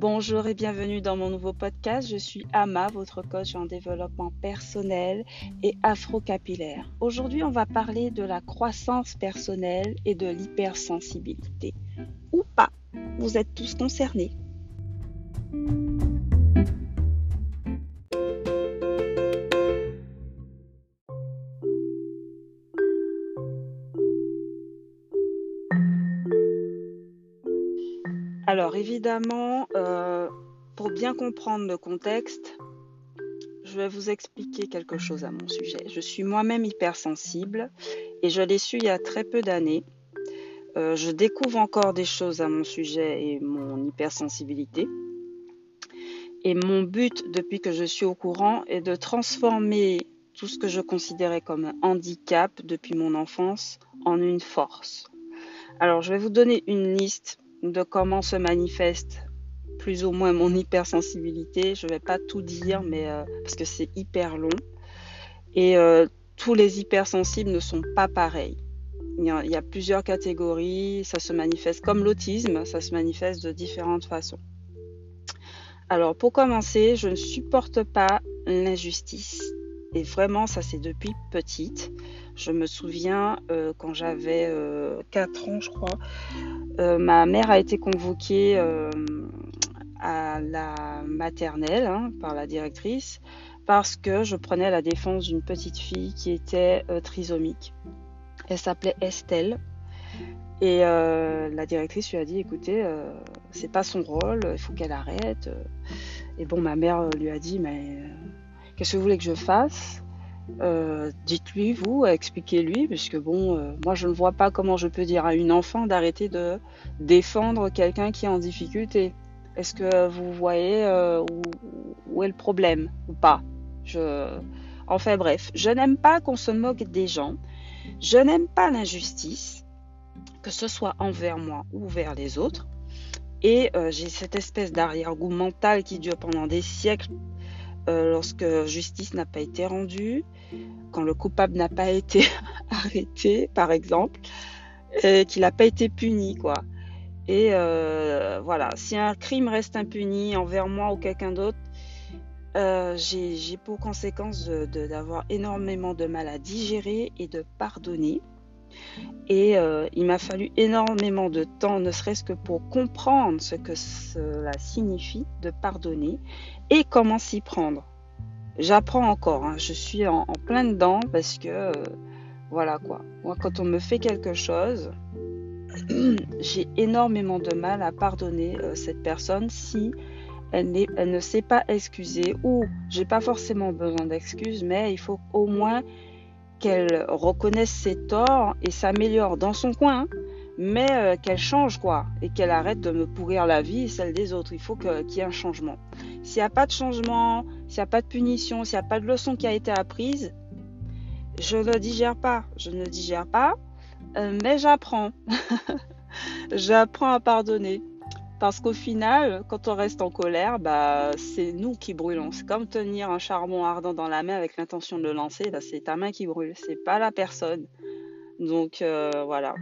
Bonjour et bienvenue dans mon nouveau podcast. Je suis Ama, votre coach en développement personnel et afro-capillaire. Aujourd'hui, on va parler de la croissance personnelle et de l'hypersensibilité. Ou pas, vous êtes tous concernés. Alors évidemment, pour bien comprendre le contexte, je vais vous expliquer quelque chose à mon sujet. Je suis moi-même hypersensible et je l'ai su il y a très peu d'années. Euh, je découvre encore des choses à mon sujet et mon hypersensibilité. Et mon but depuis que je suis au courant est de transformer tout ce que je considérais comme un handicap depuis mon enfance en une force. Alors je vais vous donner une liste de comment se manifeste plus ou moins mon hypersensibilité. Je ne vais pas tout dire, mais euh, parce que c'est hyper long. Et euh, tous les hypersensibles ne sont pas pareils. Il y, a, plusieurs catégories. Ça se manifeste comme l'autisme, ça se manifeste de différentes façons. Alors, pour commencer, je ne supporte pas l'injustice. Et vraiment, ça c'est depuis petite. Je me souviens euh, quand j'avais euh, 4 ans, je crois, ma mère a été convoquée à la maternelle hein, par la directrice parce que je prenais la défense d'une petite fille qui était euh, trisomique. Elle s'appelait Estelle. Et la directrice lui a dit écoutez, c'est pas son rôle, il faut qu'elle arrête. Et bon, ma mère lui a dit mais qu'est-ce que vous voulez que je fasse? Euh, dites-lui, vous, expliquez-lui, puisque bon, euh, moi je ne vois pas comment je peux dire à une enfant d'arrêter de défendre quelqu'un qui est en difficulté. Est-ce que vous voyez euh, où, est le problème ou pas? Enfin bref, je n'aime pas qu'on se moque des gens, je n'aime pas l'injustice, que ce soit envers moi ou vers les autres, et euh, j'ai cette espèce d'arrière-goût mental qui dure pendant des siècles euh, lorsque justice n'a pas été rendue, quand le coupable n'a pas été arrêté, par exemple, et qu'il n'a pas été puni, quoi. Et euh, voilà, si un crime reste impuni envers moi ou quelqu'un d'autre, euh, j'ai pour conséquence d'avoir énormément de mal à digérer et de pardonner. Et euh, il m'a fallu énormément de temps, ne serait-ce que pour comprendre ce que cela signifie de pardonner et comment s'y prendre. J'apprends encore, hein. je suis en, plein dedans parce que voilà quoi. Moi, quand on me fait quelque chose, j'ai énormément de mal à pardonner euh, cette personne si elle, ne sait pas excuser ou j'ai pas forcément besoin d'excuses, mais il faut au moins qu'elle reconnaisse ses torts et s'améliore dans son coin, mais euh, qu'elle change quoi et qu'elle arrête de me pourrir la vie et celle des autres. Il faut qu'il qu y ait un changement. S'il n'y a pas de changement, s'il n'y a pas de punition, s'il n'y a pas de leçon qui a été apprise, je ne digère pas. Je ne digère pas, euh, mais j'apprends. j'apprends à pardonner. Parce qu'au final, quand on reste en colère, bah, c'est nous qui brûlons. C'est comme tenir un charbon ardent dans la main avec l'intention de le lancer. Bah, c'est ta main qui brûle, c'est pas la personne. Donc euh, voilà.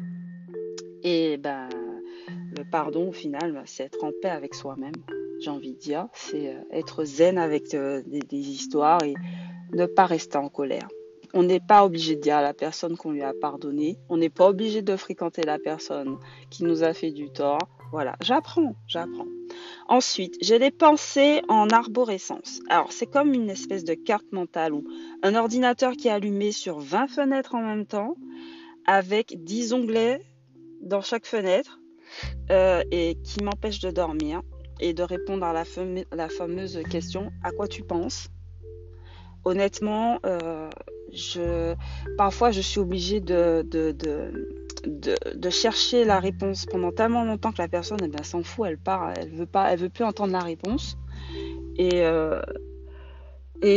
Et bah, le pardon, au final, bah, c'est être en paix avec soi-même. J'ai envie de dire, c'est euh, être zen avec des histoires et ne pas rester en colère. On n'est pas obligé de dire à la personne qu'on lui a pardonné. On n'est pas obligé de fréquenter la personne qui nous a fait du tort. Voilà, j'apprends, j'apprends. Ensuite, j'ai des pensées en arborescence. Alors, c'est comme une espèce de carte mentale ou un ordinateur qui est allumé sur 20 fenêtres en même temps, avec 10 onglets dans chaque fenêtre, euh, et qui m'empêche de dormir et de répondre à la fameuse question à quoi tu penses? Honnêtement, euh, parfois je suis obligée de, chercher la réponse pendant tellement longtemps que la personne eh s'en fout, elle part, elle veut pas, elle veut plus entendre la réponse. Et, euh,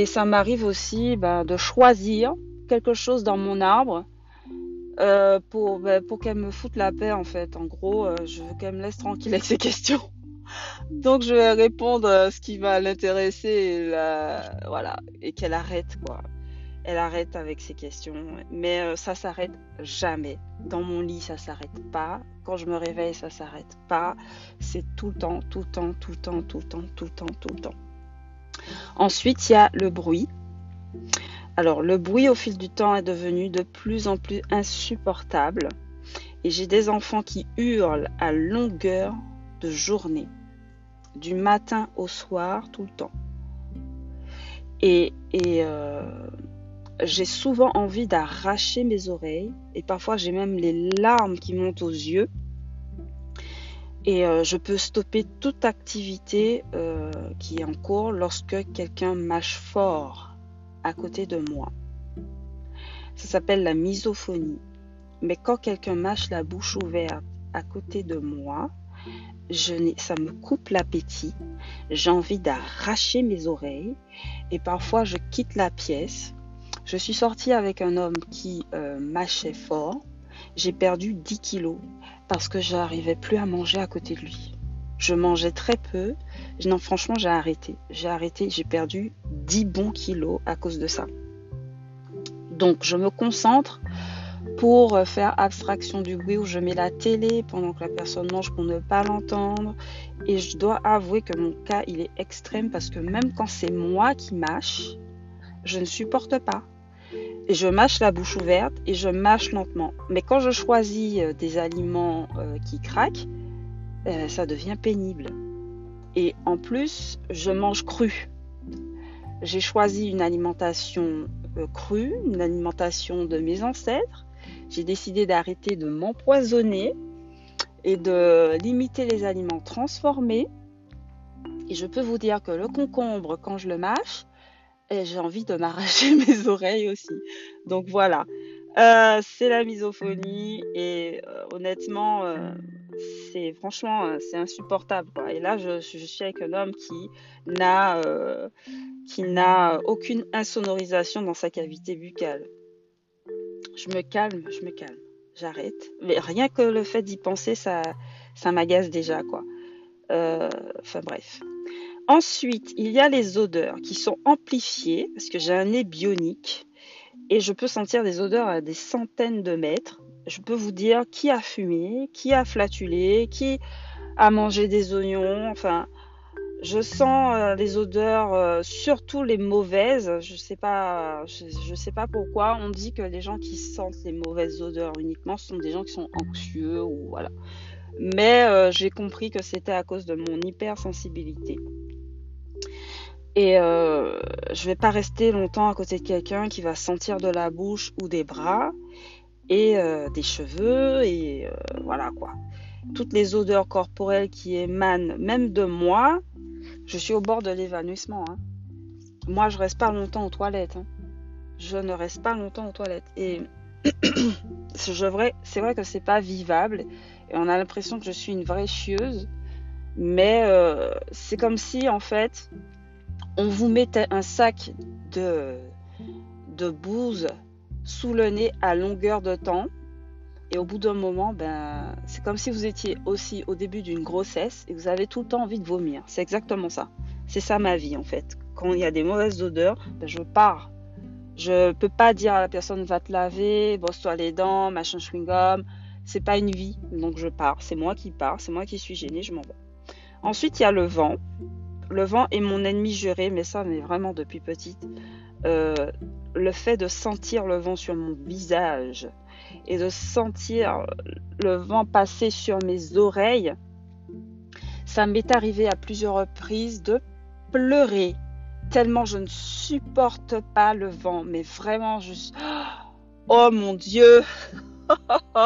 ça m'arrive aussi ben, de choisir quelque chose dans mon arbre euh, pour, ben, pour qu'elle me foute la paix en fait. En gros, euh, je veux qu'elle me laisse tranquille avec ses questions. Donc je vais répondre à ce qui va l'intéresser, et voilà, et qu'elle arrête quoi. Elle arrête avec ses questions. Mais euh, ça s'arrête jamais. Dans mon lit, ça s'arrête pas. Quand je me réveille, ça s'arrête pas. C'est tout le temps, tout le temps, tout le temps, tout le temps, tout le temps, tout le temps. Ensuite, il y a le bruit. Alors, le bruit au fil du temps est devenu de plus en plus insupportable. Et j'ai des enfants qui hurlent à longueur de journée, du matin au soir, tout le temps. Et, euh, j'ai souvent envie d'arracher mes oreilles et parfois j'ai même les larmes qui montent aux yeux. Et euh, je peux stopper toute activité euh, qui est en cours lorsque quelqu'un mâche fort à côté de moi. Ça s'appelle la misophonie. Mais quand quelqu'un mâche la bouche ouverte à côté de moi, ça me coupe l'appétit. J'ai envie d'arracher mes oreilles et parfois je quitte la pièce. Je suis sortie avec un homme qui euh, mâchait fort. J'ai perdu 10 kilos parce que je n'arrivais plus à manger à côté de lui. Je mangeais très peu. Franchement, j'ai arrêté. J'ai arrêté. J'ai perdu 10 bons kilos à cause de ça. Donc, je me concentre pour faire abstraction du bruit où je mets la télé pendant que la personne mange pour ne pas l'entendre. Et je dois avouer que mon cas, il est extrême parce que même quand c'est moi qui mâche, je ne supporte pas. Et je mâche la bouche ouverte et je mâche lentement. Mais quand je choisis euh, des aliments euh, qui craquent, euh, ça devient pénible. Et en plus, je mange cru. J'ai choisi une alimentation crue, une alimentation de mes ancêtres j'ai décidé d'arrêter de m'empoisonner et de limiter les aliments transformés. Et je peux vous dire que le concombre, quand je le mâche, eh, j'ai envie de m'arracher mes oreilles aussi. Donc voilà, euh, c'est la misophonie et euh, honnêtement, euh, c'est franchement, c'est insupportable. Et là, je, je, suis avec un homme qui n'a qui n'a aucune insonorisation dans sa cavité buccale je me calme, je me calme, j'arrête. Mais rien que le fait d'y penser, ça, ça m'agace déjà, quoi. Enfin bref. Ensuite, il y a les odeurs qui sont amplifiées parce que j'ai un nez bionique et je peux sentir des odeurs à des centaines de mètres. Je peux vous dire qui a fumé, qui a flatulé, qui a mangé des oignons, enfin je sens euh, les odeurs, euh, surtout les mauvaises. Je sais je, sais pas pourquoi. On dit que les gens qui sentent les mauvaises odeurs uniquement sont des gens qui sont anxieux ou voilà. Mais euh, j'ai compris que c'était à cause de mon hypersensibilité. Et je vais pas rester longtemps à côté de quelqu'un qui va sentir de la bouche ou des bras et des cheveux et voilà quoi. Toutes les odeurs corporelles qui émanent même de moi, je suis au bord de l'évanouissement. Hein. Moi, je reste pas longtemps aux toilettes. Hein. Je ne reste pas longtemps aux toilettes. Et c'est vrai, vrai que c'est pas vivable. Et on a l'impression que je suis une vraie chieuse. Mais euh, c'est comme si, en fait, on vous mettait un sac de, de bouse sous le nez à longueur de temps. Et au bout d'un moment, ben, c'est comme si vous étiez aussi au début d'une grossesse et vous avez tout le temps envie de vomir. C'est exactement ça. C'est ça ma vie en fait. Quand il y a des mauvaises odeurs, ben, je pars. Je peux pas dire à la personne va te laver, brosse-toi les dents, machin chewing-gum. C'est pas une vie, donc je pars. C'est moi qui pars, c'est moi qui suis gênée, je m'en vais. Ensuite, il y a le vent. Le vent est mon ennemi juré, mais ça, mais vraiment depuis petite. Euh, le fait de sentir le vent sur mon visage, et de sentir le vent passer sur mes oreilles, ça m'est arrivé à plusieurs reprises de pleurer tellement je ne supporte pas le vent, mais vraiment juste oh mon Dieu,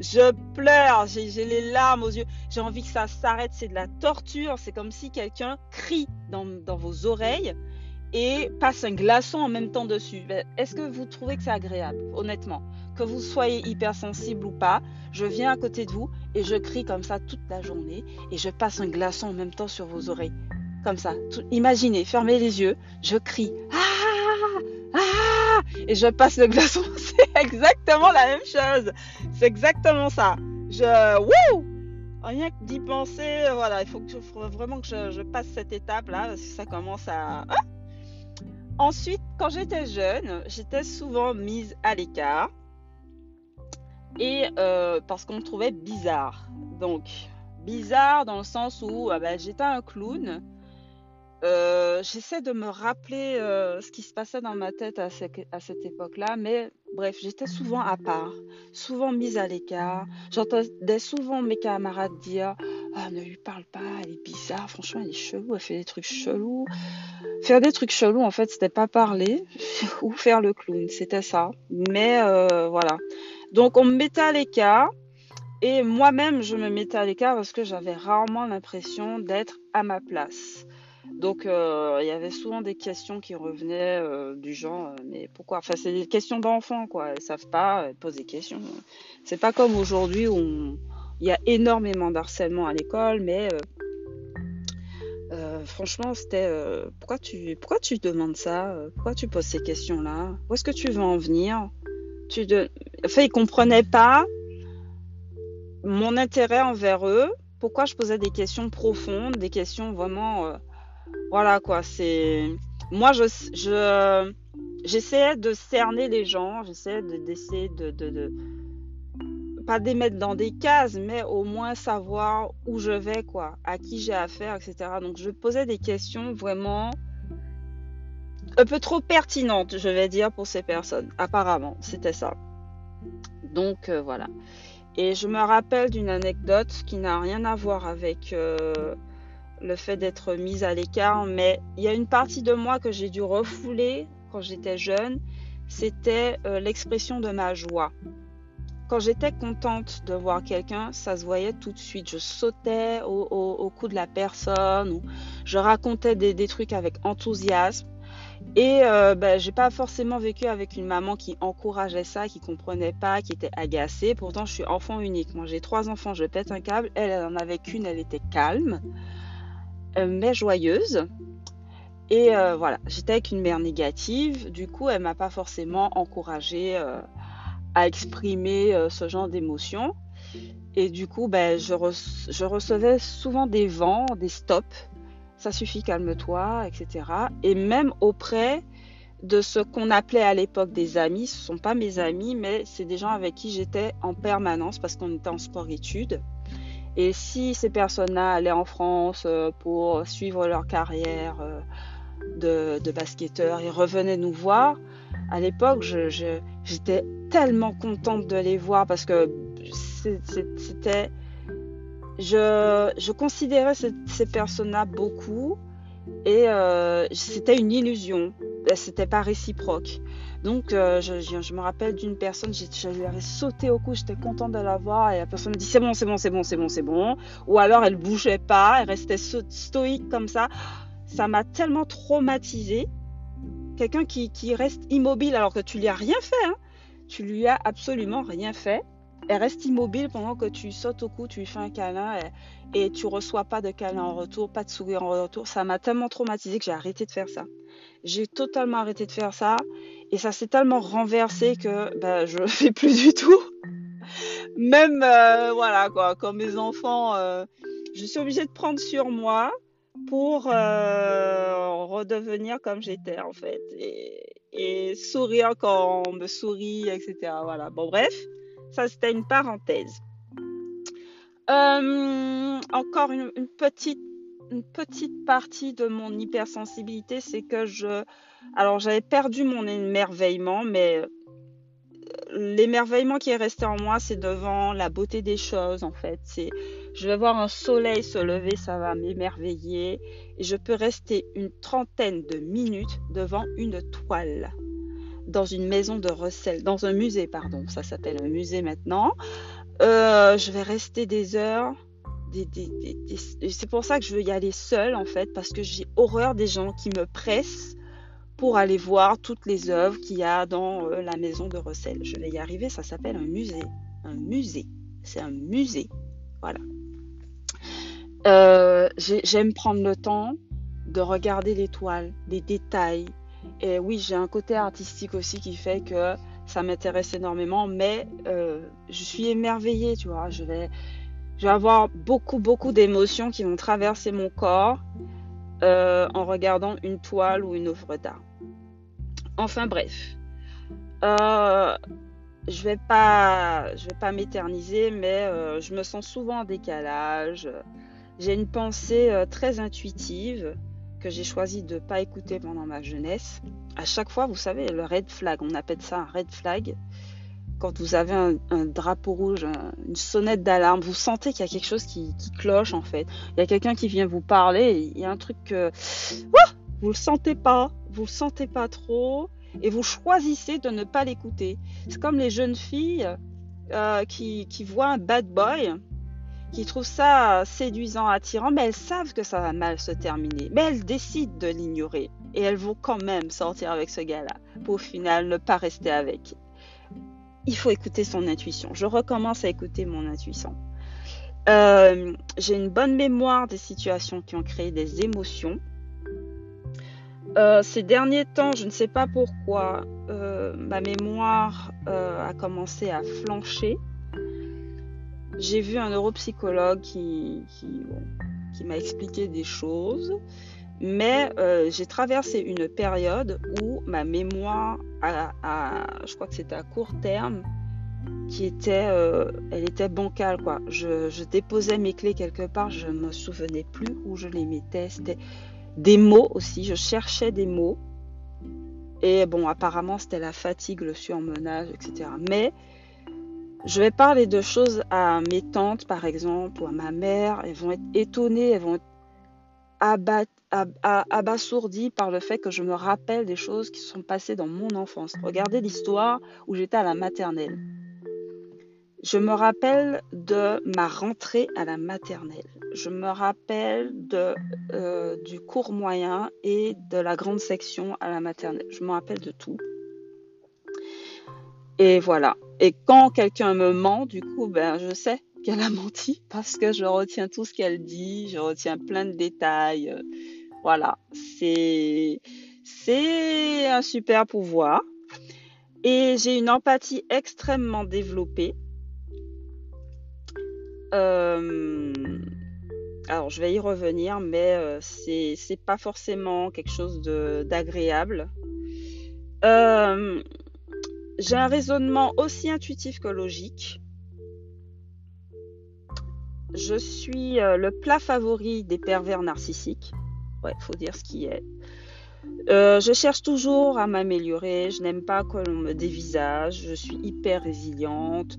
je pleure, j'ai les larmes aux yeux, j'ai envie que ça s'arrête, c'est de la torture, c'est comme si quelqu'un crie dans, vos oreilles et passe un glaçon en même temps dessus. Ben, est-ce que vous trouvez que c'est agréable, honnêtement? Que vous soyez hypersensible ou pas, je viens à côté de vous et je crie comme ça toute la journée et je passe un glaçon en même temps sur vos oreilles. Comme ça. imaginez, fermez les yeux, je crie. Ah Ah Et je passe le glaçon. Exactement la même chose. C'est exactement ça. Je. Wouh Rien que d'y penser, voilà, il faut, vraiment que je, passe cette étape là, parce que ça commence à. Ah Ensuite, quand j'étais jeune, j'étais souvent mise à l'écart et euh, parce qu'on me trouvait bizarre. Donc, bizarre dans le sens où ah ben, j'étais un clown. Euh, j'essaie de me rappeler euh, ce qui se passait dans ma tête à, cette époque-là, mais bref, j'étais souvent à part, souvent mise à l'écart. J'entendais souvent mes camarades dire Ah, ne lui parle pas, elle est bizarre, franchement, elle est chelou, elle fait des trucs chelous. Faire des trucs chelous, en fait, c'était pas parler ou faire le clown, c'était ça. Mais euh, voilà. Donc, on me mettait à l'écart. Et moi-même, je me mettais à l'écart parce que j'avais rarement l'impression d'être à ma place. Donc, euh, il y avait souvent des questions qui revenaient euh, du genre, euh, mais pourquoi? Enfin, c'est des questions d'enfants, quoi. Ils savent pas, ils posent des questions. C'est pas comme aujourd'hui où il y a énormément d'harcèlement à l'école, mais franchement, c'était pourquoi tu pourquoi tu demandes ça? Pourquoi tu poses ces questions-là? Où est-ce que tu veux en venir? Tu de... Enfin, ils comprenaient pas mon intérêt envers eux. Pourquoi je posais des questions profondes, des questions vraiment voilà quoi, c'est. Moi, je, je, j'essayais de cerner les gens, j'essayais d'essayer de, de, de, Pas les mettre dans des cases, mais au moins savoir où je vais, quoi, à qui j'ai affaire, etc. Donc, je posais des questions vraiment un peu trop pertinentes, je vais dire, pour ces personnes. Apparemment, c'était ça. Donc, euh, voilà. Et je me rappelle d'une anecdote qui n'a rien à voir avec. Euh, le fait d'être mise à l'écart, mais il y a une partie de moi que j'ai dû refouler quand j'étais jeune, c'était euh, l'expression de ma joie. Quand j'étais contente de voir quelqu'un, ça se voyait tout de suite. Je sautais au, cou de la personne, ou je racontais des, trucs avec enthousiasme. Et euh, ben, j'ai pas forcément vécu avec une maman qui encourageait ça, qui comprenait pas, qui était agacée. Pourtant, je suis enfant unique. Moi, j'ai trois enfants, je pète un câble. Elle, elle en avait qu'une, elle était calme. Euh, mais joyeuse. Et euh, voilà, j'étais avec une mère négative. Du coup, elle m'a pas forcément encouragée euh, à exprimer ce genre d'émotions. Et du coup, ben, je, je, recevais souvent des vents, des stops. Ça suffit, calme-toi, etc. Et même auprès de ce qu'on appelait à l'époque des amis. Ce ne sont pas mes amis, mais c'est des gens avec qui j'étais en permanence parce qu'on était en sport-études. Et si ces personnes-là allaient en France euh, pour suivre leur carrière euh, de, basketteur et revenaient nous voir, à l'époque, j'étais tellement contente de les voir parce que c'était. Je, considérais ces, personnes-là beaucoup et euh, c'était une illusion. C'était pas réciproque. Donc, euh, je, me rappelle d'une personne, je, lui avais sauté au cou, j'étais contente de la voir, et la personne me dit c'est bon, c'est bon, c'est bon, c'est bon, c'est bon. Ou alors elle bougeait pas, elle restait stoïque comme ça. Ça m'a tellement traumatisée. Quelqu'un qui, reste immobile alors que tu lui as rien fait, hein. tu lui as absolument rien fait. Elle reste immobile pendant que tu sautes au cou, tu lui fais un câlin et, et tu reçois pas de câlin en retour, pas de sourire en retour. Ça m'a tellement traumatisée que j'ai arrêté de faire ça. J'ai totalement arrêté de faire ça. Et ça s'est tellement renversé que ben, je ne fais plus du tout. Même, euh, voilà, quoi, comme mes enfants, euh, je suis obligée de prendre sur moi pour euh, redevenir comme j'étais, en fait. Et, sourire quand on me sourit, etc. Voilà. Bon, bref, ça, c'était une parenthèse. encore une, petite une petite partie de mon hypersensibilité, c'est que je alors j'avais perdu mon émerveillement, mais euh, l'émerveillement qui est resté en moi, c'est devant la beauté des choses en fait. C'est, je vais voir un soleil se lever, ça va m'émerveiller, et je peux rester une trentaine de minutes devant une toile dans une maison de recel, dans un musée, pardon, ça s'appelle un musée maintenant. Euh, je vais rester des heures. c'est pour ça que je veux y aller seule en fait, parce que j'ai horreur des gens qui me pressent pour aller voir toutes les œuvres qu'il y a dans euh, la maison de Russell. Je vais y arriver, ça s'appelle un musée. Un musée. C'est un musée. Voilà. Euh, j'aime prendre le temps de regarder les toiles, les détails. Et oui, j'ai un côté artistique aussi qui fait que ça m'intéresse énormément, mais euh, je suis émerveillée, tu vois. Je vais, avoir beaucoup, beaucoup d'émotions qui vont traverser mon corps en regardant une toile ou une œuvre d'art. Enfin bref. Euh, je vais vais pas m'éterniser, mais euh, je me sens souvent en décalage. J'ai une pensée euh, très intuitive que j'ai choisi de ne pas écouter pendant ma jeunesse. À chaque fois, vous savez, le red flag, on appelle ça un red flag. Quand vous avez un, drapeau rouge, une sonnette d'alarme, vous sentez qu'il y a quelque chose qui, cloche en fait. Il y a quelqu'un qui vient vous parler, il y a un truc que vous le sentez pas, vous le sentez pas trop, et vous choisissez de ne pas l'écouter. C'est comme les jeunes filles euh, qui, qui voient un bad boy qui trouvent ça séduisant, attirant, mais elles savent que ça va mal se terminer. Mais elles décident de l'ignorer. Et elles vont quand même sortir avec ce gars-là, pour au final ne pas rester avec. Il faut écouter son intuition. Je recommence à écouter mon intuition. Euh, j'ai une bonne mémoire des situations qui ont créé des émotions. Euh, ces derniers temps, je ne sais pas pourquoi, euh, ma mémoire a commencé à flancher j'ai vu un neuropsychologue qui, m'a expliqué des choses, mais euh, j'ai traversé une période où ma mémoire, je crois que c'était à court terme, qui était, euh, elle était bancale quoi. Je, je, déposais mes clés quelque part, je me souvenais plus où je les mettais. C'était des mots aussi, je cherchais des mots. Et bon, apparemment c'était la fatigue, le surmenage, etc. Mais je vais parler de choses à mes tantes, par exemple, ou à ma mère. Elles vont être étonnées, elles vont être abasourdies par le fait que je me rappelle des choses qui sont passées dans mon enfance. Regardez l'histoire où j'étais à la maternelle. Je me rappelle de ma rentrée à la maternelle. Je me rappelle euh, du cours moyen et de la grande section à la maternelle. Je me rappelle de tout. Et voilà. Et quand quelqu'un me ment, du coup, ben, je sais qu'elle a menti parce que je retiens tout ce qu'elle dit, je retiens plein de détails. Voilà. C'est, c'est un super pouvoir. Et j'ai une empathie extrêmement développée. Euh, alors, je vais y revenir, mais euh, c'est, c'est pas forcément quelque chose de, d'agréable. Euh, j'ai un raisonnement aussi intuitif que logique. Je suis euh, le plat favori des pervers narcissiques. Ouais, faut dire ce qui est. Euh, je cherche toujours à m'améliorer. Je n'aime pas que l'on me dévisage. Je suis hyper résiliente.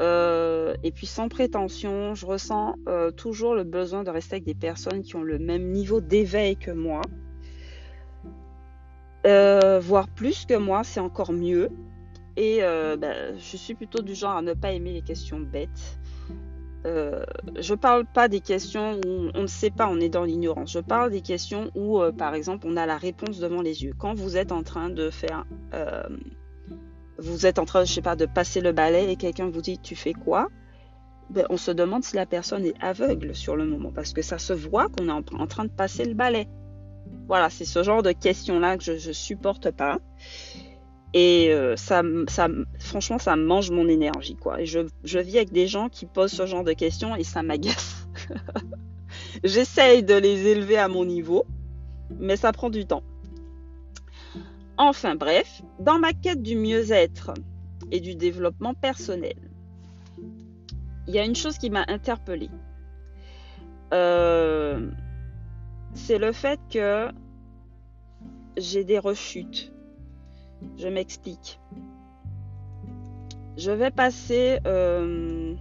Euh, et puis sans prétention, je ressens toujours le besoin de rester avec des personnes qui ont le même niveau d'éveil que moi. voire plus que moi, c'est encore mieux. Et euh, bah, je suis plutôt du genre à ne pas aimer les questions bêtes. Euh, je parle pas des questions où on ne sait pas, on est dans l'ignorance. Je parle des questions où, euh, par exemple, on a la réponse devant les yeux. Quand vous êtes en train de faire, euh, vous êtes en train, je sais pas, de passer le balai et quelqu'un vous dit tu fais quoi? Ben, On se demande si la personne est aveugle sur le moment parce que ça se voit qu'on est en, train de passer le balai. Voilà, c'est ce genre de questions-là que je, je supporte pas. Et euh, ça, franchement, ça mange mon énergie, quoi. Et je, je vis avec des gens qui posent ce genre de questions et ça m'agace. J'essaye de les élever à mon niveau, mais ça prend du temps. Enfin bref, dans ma quête du mieux-être et du développement personnel, il y a une chose qui m'a interpellée. Euh, c'est le fait que j'ai des rechutes je m'explique. Je vais passer... Euh,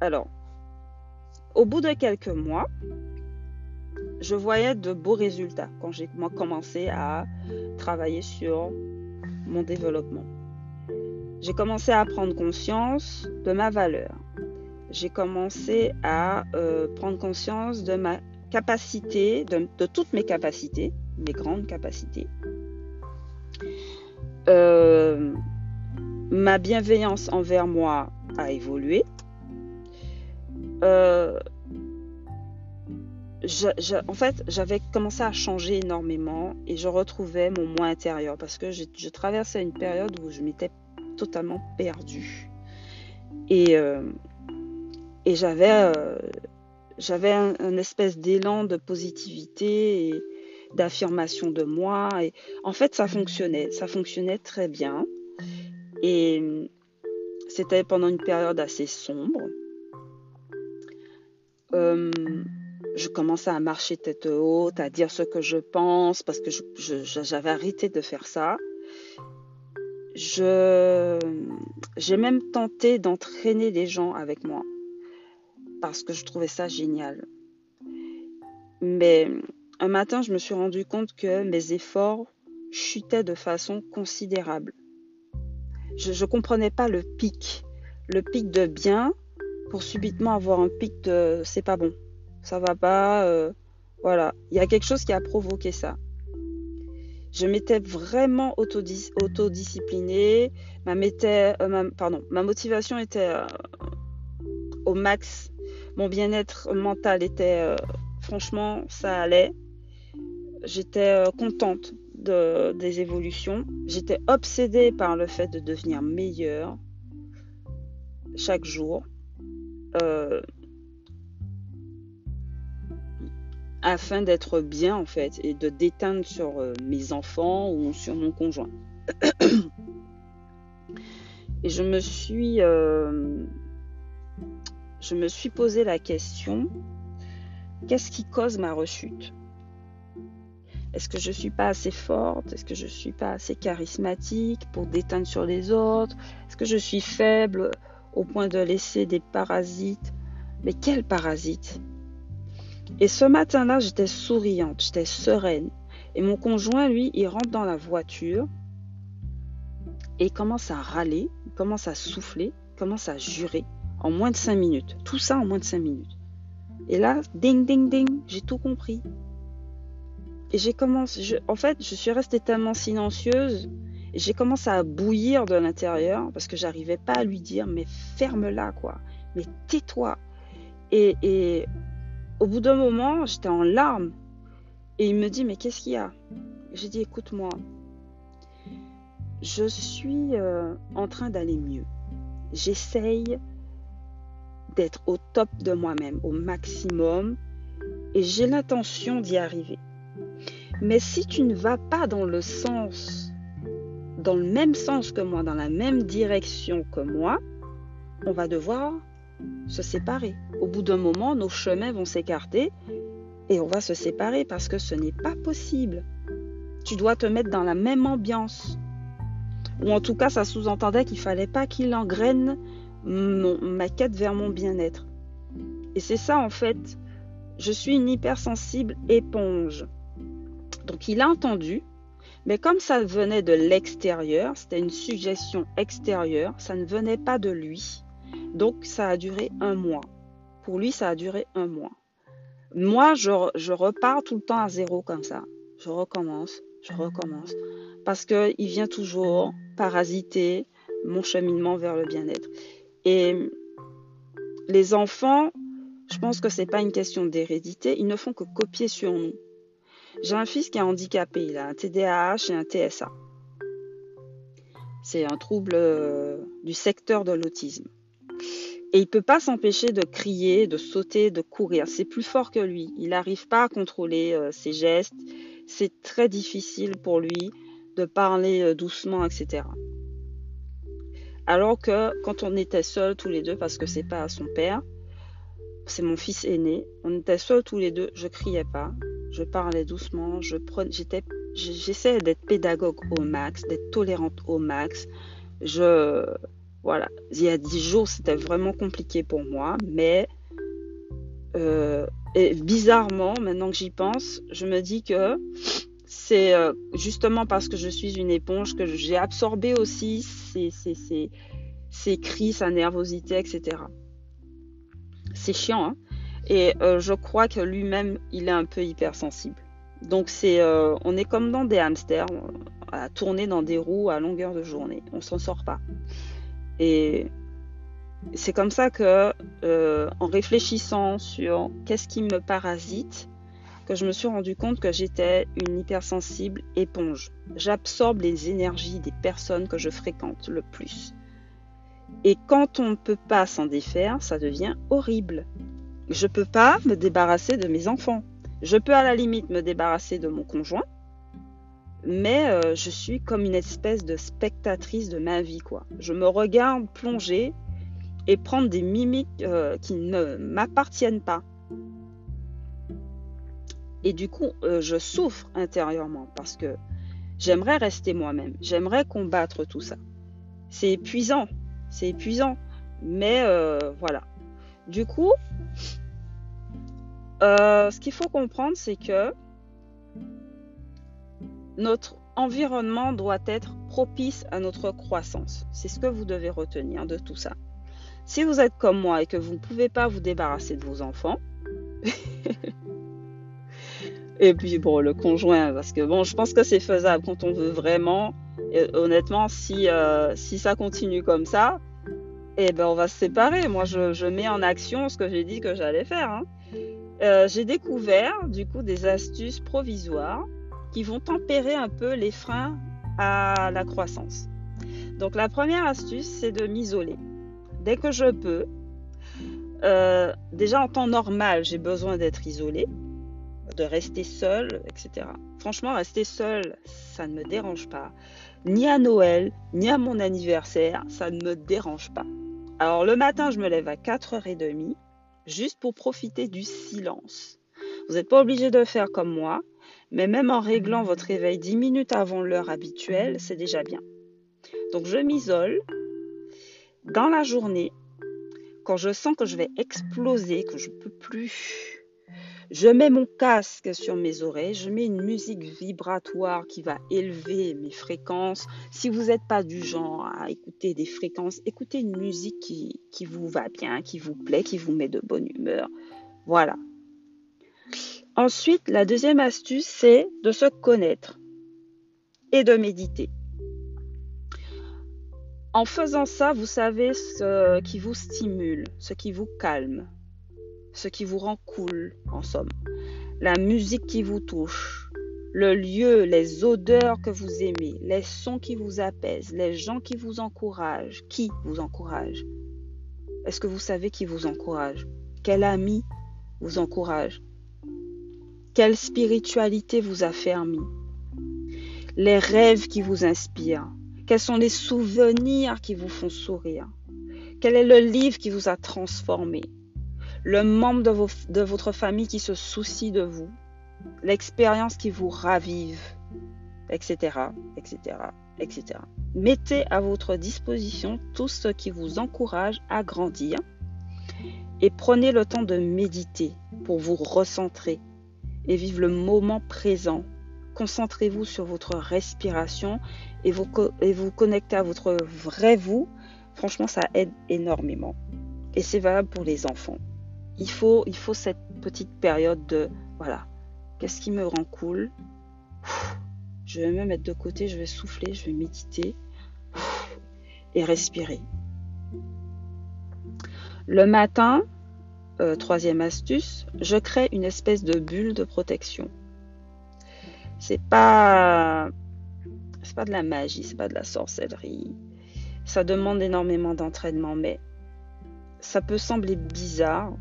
alors, au bout de quelques mois, je voyais de beaux résultats quand j'ai commencé à travailler sur mon développement. J'ai commencé à prendre conscience de ma valeur. J'ai commencé à euh, prendre conscience de ma capacité, de toutes mes capacités, mes grandes capacités, euh, ma bienveillance envers moi a évolué. Euh, en fait, j'avais commencé à changer énormément et je retrouvais mon moi intérieur parce que je, traversais une période où je m'étais totalement perdue. Et, euh, j'avais, j'avais un, espèce d'élan de positivité et d'affirmation de moi. Et en fait, ça fonctionnait, ça fonctionnait très bien. Et c'était pendant une période assez sombre. Euh, je commençais à marcher tête haute, à dire ce que je pense, parce que j'avais arrêté de faire ça. J'ai même tenté d'entraîner les gens avec moi, parce que je trouvais ça génial. Mais un matin, je me suis rendu compte que mes efforts chutaient de façon considérable. Je ne comprenais pas le pic, le pic de bien pour subitement avoir un pic de c'est pas bon, ça va pas, euh, voilà. Il y a quelque chose qui a provoqué ça. Je m'étais vraiment autodisciplinée, ma, euh, ma motivation était euh, au max, mon bien-être mental était, franchement, ça allait. J'étais contente de, des évolutions. J'étais obsédée par le fait de devenir meilleure chaque jour. Euh, afin d'être bien en fait et de déteindre sur euh, mes enfants ou sur mon conjoint. et je me suis, euh, je me suis posé la question qu'est-ce qui cause ma rechute? Est-ce que je suis pas assez forte? Est-ce que je suis pas assez charismatique pour déteindre sur les autres? Est-ce que je suis faible au point de laisser des parasites? Mais quels parasites? Et ce matin-là, j'étais souriante, j'étais sereine. Et mon conjoint, lui, il rentre dans la voiture et il commence à râler, il commence à souffler, il commence à jurer en moins de cinq minutes. Tout ça en moins de cinq minutes. Et là, ding, ding, ding, j'ai tout compris. Et j'ai commencé, en fait, je suis restée tellement silencieuse j'ai commencé à bouillir de l'intérieur parce que j'arrivais pas à lui dire mais ferme-la quoi, mais tais-toi. Et, au bout d'un moment, j'étais en larmes et il me dit mais qu'est-ce qu'il y a? J'ai dit écoute-moi, je suis euh, en train d'aller mieux. J'essaye d'être au top de moi-même, au maximum, et j'ai l'intention d'y arriver. Mais si tu ne vas pas dans le sens dans le même sens que moi, dans la même direction que moi, on va devoir se séparer. Au bout d'un moment, nos chemins vont s'écarter et on va se séparer parce que ce n'est pas possible. Tu dois te mettre dans la même ambiance. Ou en tout cas, ça sous-entendait qu'il fallait pas qu'il engraine ma quête vers mon bien-être. Et c'est ça en fait. Je suis une hypersensible éponge. Donc il a entendu, mais comme ça venait de l'extérieur, c'était une suggestion extérieure, ça ne venait pas de lui. Donc ça a duré un mois. Pour lui, ça a duré un mois. Moi, je, repars tout le temps à zéro comme ça. Je recommence, je recommence. Parce qu'il vient toujours parasiter mon cheminement vers le bien-être. Et les enfants, je pense que ce n'est pas une question d'hérédité, ils ne font que copier sur nous. J'ai un fils qui est handicapé, il a un TDAH et un TSA. C'est un trouble euh, du secteur de l'autisme. Et il ne peut pas s'empêcher de crier, de sauter, de courir. C'est plus fort que lui. Il n'arrive pas à contrôler euh, ses gestes. C'est très difficile pour lui de parler euh, doucement, etc. Alors que quand on était seuls tous les deux, parce que c'est pas son père, c'est mon fils aîné, on était seuls tous les deux, je criais pas, je parlais doucement, je d'être pédagogue au max, d'être tolérante au max. Voilà, il y a dix jours, c'était vraiment compliqué pour moi, mais euh, bizarrement, maintenant que j'y pense, je me dis que c'est euh, justement parce que je suis une éponge que j'ai absorbé aussi ces, ces, cris, sa nervosité, etc. C'est chiant, hein et euh, je crois que lui-même, il est un peu hypersensible. Donc c'est, euh, on est comme dans des hamsters, à tourner dans des roues à longueur de journée. On s'en sort pas. Et c'est comme ça que, euh, en réfléchissant sur qu'est-ce qui me parasite, que je me suis rendu compte que j'étais une hypersensible éponge. J'absorbe les énergies des personnes que je fréquente le plus. Et quand on ne peut pas s'en défaire, ça devient horrible. Je ne peux pas me débarrasser de mes enfants. Je peux à la limite me débarrasser de mon conjoint, mais euh, je suis comme une espèce de spectatrice de ma vie, quoi. Je me regarde plonger et prendre des mimiques euh, qui ne m'appartiennent pas. Et du coup, euh, je souffre intérieurement parce que j'aimerais rester moi-même, j'aimerais combattre tout ça. C'est épuisant, c'est épuisant, mais voilà. Du coup, ce qu'il faut comprendre, c'est que notre environnement doit être propice à notre croissance. C'est ce que vous devez retenir de tout ça. Si vous êtes comme moi et que vous ne pouvez pas vous débarrasser de vos enfants, et puis bon, le conjoint, parce que bon, je pense que c'est faisable quand on veut vraiment. Et honnêtement, si, euh, si ça continue comme ça, eh ben on va se séparer. Moi, je, mets en action ce que j'ai dit que j'allais faire. Hein. Euh, j'ai découvert du coup des astuces provisoires qui vont tempérer un peu les freins à la croissance. Donc la première astuce, c'est de m'isoler. Dès que je peux, euh, déjà en temps normal, j'ai besoin d'être isolée, de rester seule, etc. Franchement, rester seule, ça ne me dérange pas. Ni à Noël, ni à mon anniversaire, ça ne me dérange pas. Alors le matin, je me lève à 4h30, juste pour profiter du silence. Vous n'êtes pas obligé de faire comme moi. Mais même en réglant votre réveil 10 minutes avant l'heure habituelle, c'est déjà bien. Donc je m'isole dans la journée. Quand je sens que je vais exploser, que je ne peux plus, je mets mon casque sur mes oreilles, je mets une musique vibratoire qui va élever mes fréquences. Si vous n'êtes pas du genre à écouter des fréquences, écoutez une musique qui, vous va bien, qui vous plaît, qui vous met de bonne humeur. Voilà, Ensuite, la deuxième astuce, c'est de se connaître et de méditer. En faisant ça, vous savez ce qui vous stimule, ce qui vous calme, ce qui vous rend cool, en somme. La musique qui vous touche, le lieu, les odeurs que vous aimez, les sons qui vous apaisent, les gens qui vous encouragent. Qui vous encourage? Est-ce que vous savez qui vous encourage? Quel ami vous encourage? Quelle spiritualité vous a fermi Les rêves qui vous inspirent? Quels sont les souvenirs qui vous font sourire? Quel est le livre qui vous a transformé? Le membre de, votre famille qui se soucie de vous L'expérience qui vous ravive Etc. etc. etc. Mettez à votre disposition tout ce qui vous encourage à grandir et prenez le temps de méditer pour vous recentrer et vivre le moment présent. Concentrez-vous sur votre respiration vous, et vous connectez à votre vrai vous. Franchement, ça aide énormément. Et c'est valable pour les enfants. Il faut, cette petite période de, voilà, qu'est-ce qui me rend cool? Je vais me mettre de côté, je vais souffler, je vais méditer et respirer. Le matin, euh, troisième astuce, je crée une espèce de bulle de protection. C'est pas, c'est pas de la magie, c'est pas de la sorcellerie. Ça demande énormément d'entraînement, mais ça peut sembler bizarre.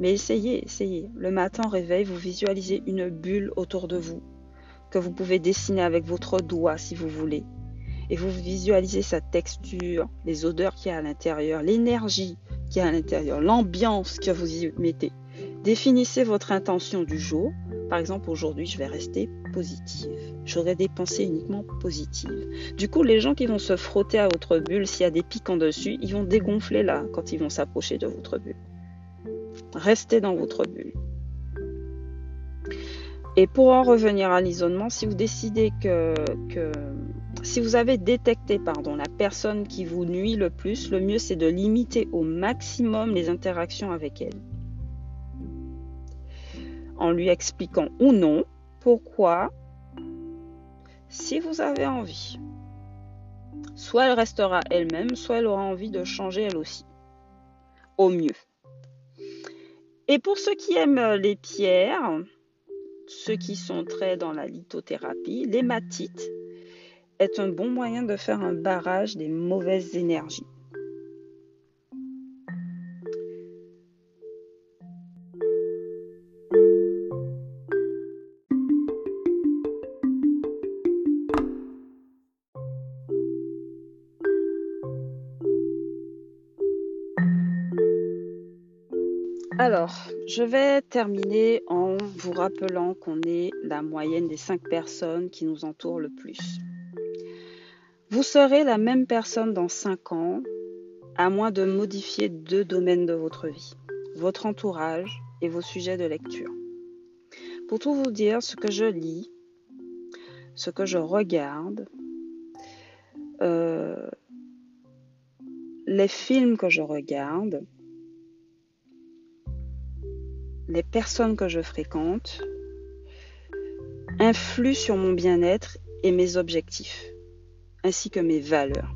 Mais essayez, essayez. Le matin réveil, vous visualisez une bulle autour de vous que vous pouvez dessiner avec votre doigt si vous voulez. Et vous visualisez sa texture, les odeurs qu'il y a à l'intérieur, l'énergie à l'intérieur, l'ambiance que vous y mettez. Définissez votre intention du jour. Par exemple, aujourd'hui, je vais rester positive. J'aurai des pensées uniquement positives. Du coup, les gens qui vont se frotter à votre bulle, s'il y a des pics en dessus, ils vont dégonfler là quand ils vont s'approcher de votre bulle. Restez dans votre bulle. Et pour en revenir à l'isolement, si vous décidez que, si vous avez détecté pardon, la personne qui vous nuit le plus, le mieux c'est de limiter au maximum les interactions avec elle. En lui expliquant ou non pourquoi, si vous avez envie, soit elle restera elle-même, soit elle aura envie de changer elle aussi. Au mieux. Et pour ceux qui aiment les pierres, ceux qui sont très dans la lithothérapie, l'hématite est un bon moyen de faire un barrage des mauvaises énergies. Je vais terminer en vous rappelant qu'on est la moyenne des cinq personnes qui nous entourent le plus. Vous serez la même personne dans cinq ans, à moins de modifier deux domaines de votre vie, votre entourage et vos sujets de lecture. Pour tout vous dire, ce que je lis, ce que je regarde, euh, les films que je regarde, les personnes que je fréquente influent sur mon bien-être et mes objectifs, ainsi que mes valeurs.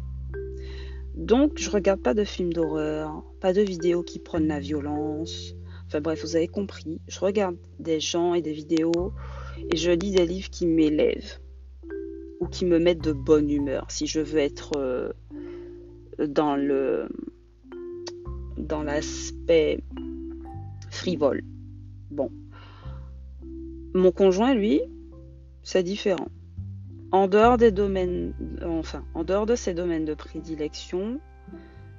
Donc, je regarde pas de films d'horreur, pas de vidéos qui prennent la violence. Enfin bref, vous avez compris. Je regarde des gens et des vidéos et je lis des livres qui m'élèvent ou qui me mettent de bonne humeur. Si je veux être euh, dans le dans l'aspect frivole. Bon. Mon conjoint, lui, c'est différent. En dehors de ses domaines de prédilection,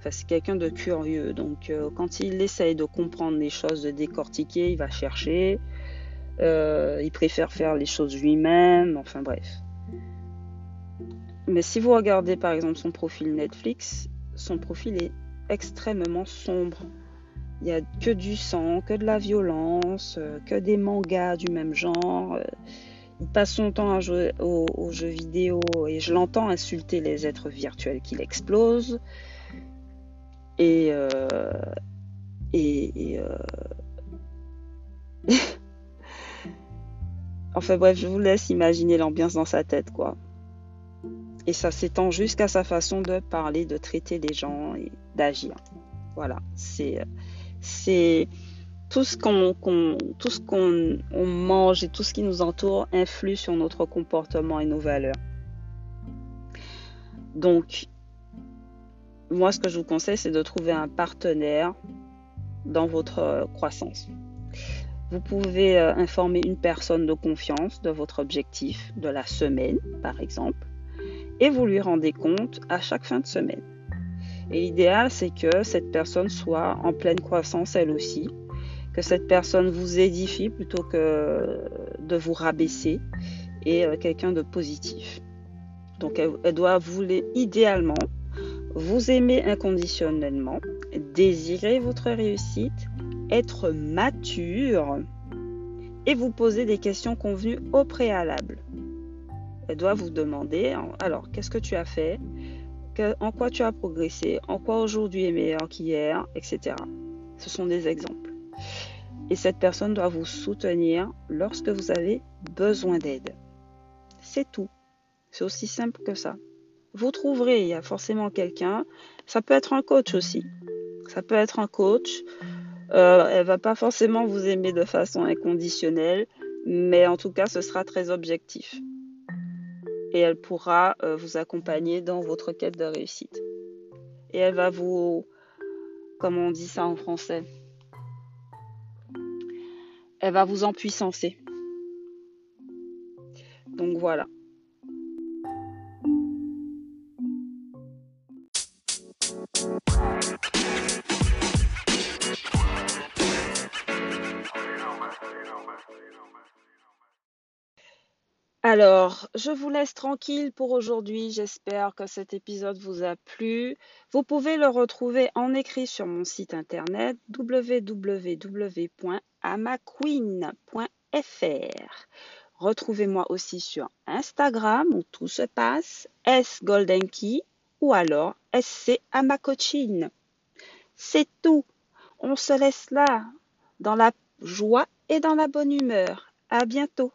c'est quelqu'un de curieux. Donc, euh, quand il essaye de comprendre les choses, de décortiquer, il va chercher. Euh, il préfère faire les choses lui-même. Enfin, bref. Mais si vous regardez par exemple son profil Netflix, son profil est extrêmement sombre. Il n'y a que du sang, que de la violence, euh, que des mangas du même genre. Euh, il passe son temps à jouer aux, jeux vidéo et je l'entends insulter les êtres virtuels qu'il explose. Et. Euh, et. et enfin bref, je vous laisse imaginer l'ambiance dans sa tête, quoi. Et ça s'étend jusqu'à sa façon de parler, de traiter les gens et d'agir. Voilà, c'est c'est tout ce qu'on mange et tout ce qui nous entoure influe sur notre comportement et nos valeurs. Donc moi ce que je vous conseille c'est de trouver un partenaire dans votre croissance. Vous pouvez euh, informer une personne de confiance de votre objectif de la semaine par exemple et vous lui rendez compte à chaque fin de semaine. Et l'idéal, c'est que cette personne soit en pleine croissance elle aussi, que cette personne vous édifie plutôt que de vous rabaisser et euh, quelqu'un de positif. Donc elle, doit vous idéalement vous aimer inconditionnellement, désirer votre réussite, être mature et vous poser des questions convenues au préalable. Elle doit vous demander, alors, qu'est-ce que tu as fait? En quoi tu as progressé En quoi aujourd'hui est meilleur qu'hier Etc. Ce sont des exemples. Et cette personne doit vous soutenir lorsque vous avez besoin d'aide. C'est tout. C'est aussi simple que ça. Vous trouverez, il y a forcément quelqu'un. Ça peut être un coach aussi. Ça peut être un coach. Euh, elle va pas forcément vous aimer de façon inconditionnelle, mais en tout cas, ce sera très objectif et elle pourra euh, vous accompagner dans votre quête de réussite. Et elle va vous, comment on dit ça en français, elle va vous empuissancer. Donc voilà. Alors, je vous laisse tranquille pour aujourd'hui. J'espère que cet épisode vous a plu. Vous pouvez le retrouver en écrit sur mon site internet www.amaqueen.fr. Retrouvez-moi aussi sur Instagram où tout se passe, S Golden Key ou alors SC Amacoachine. C'est tout. On se laisse là, dans la joie et dans la bonne humeur. À bientôt.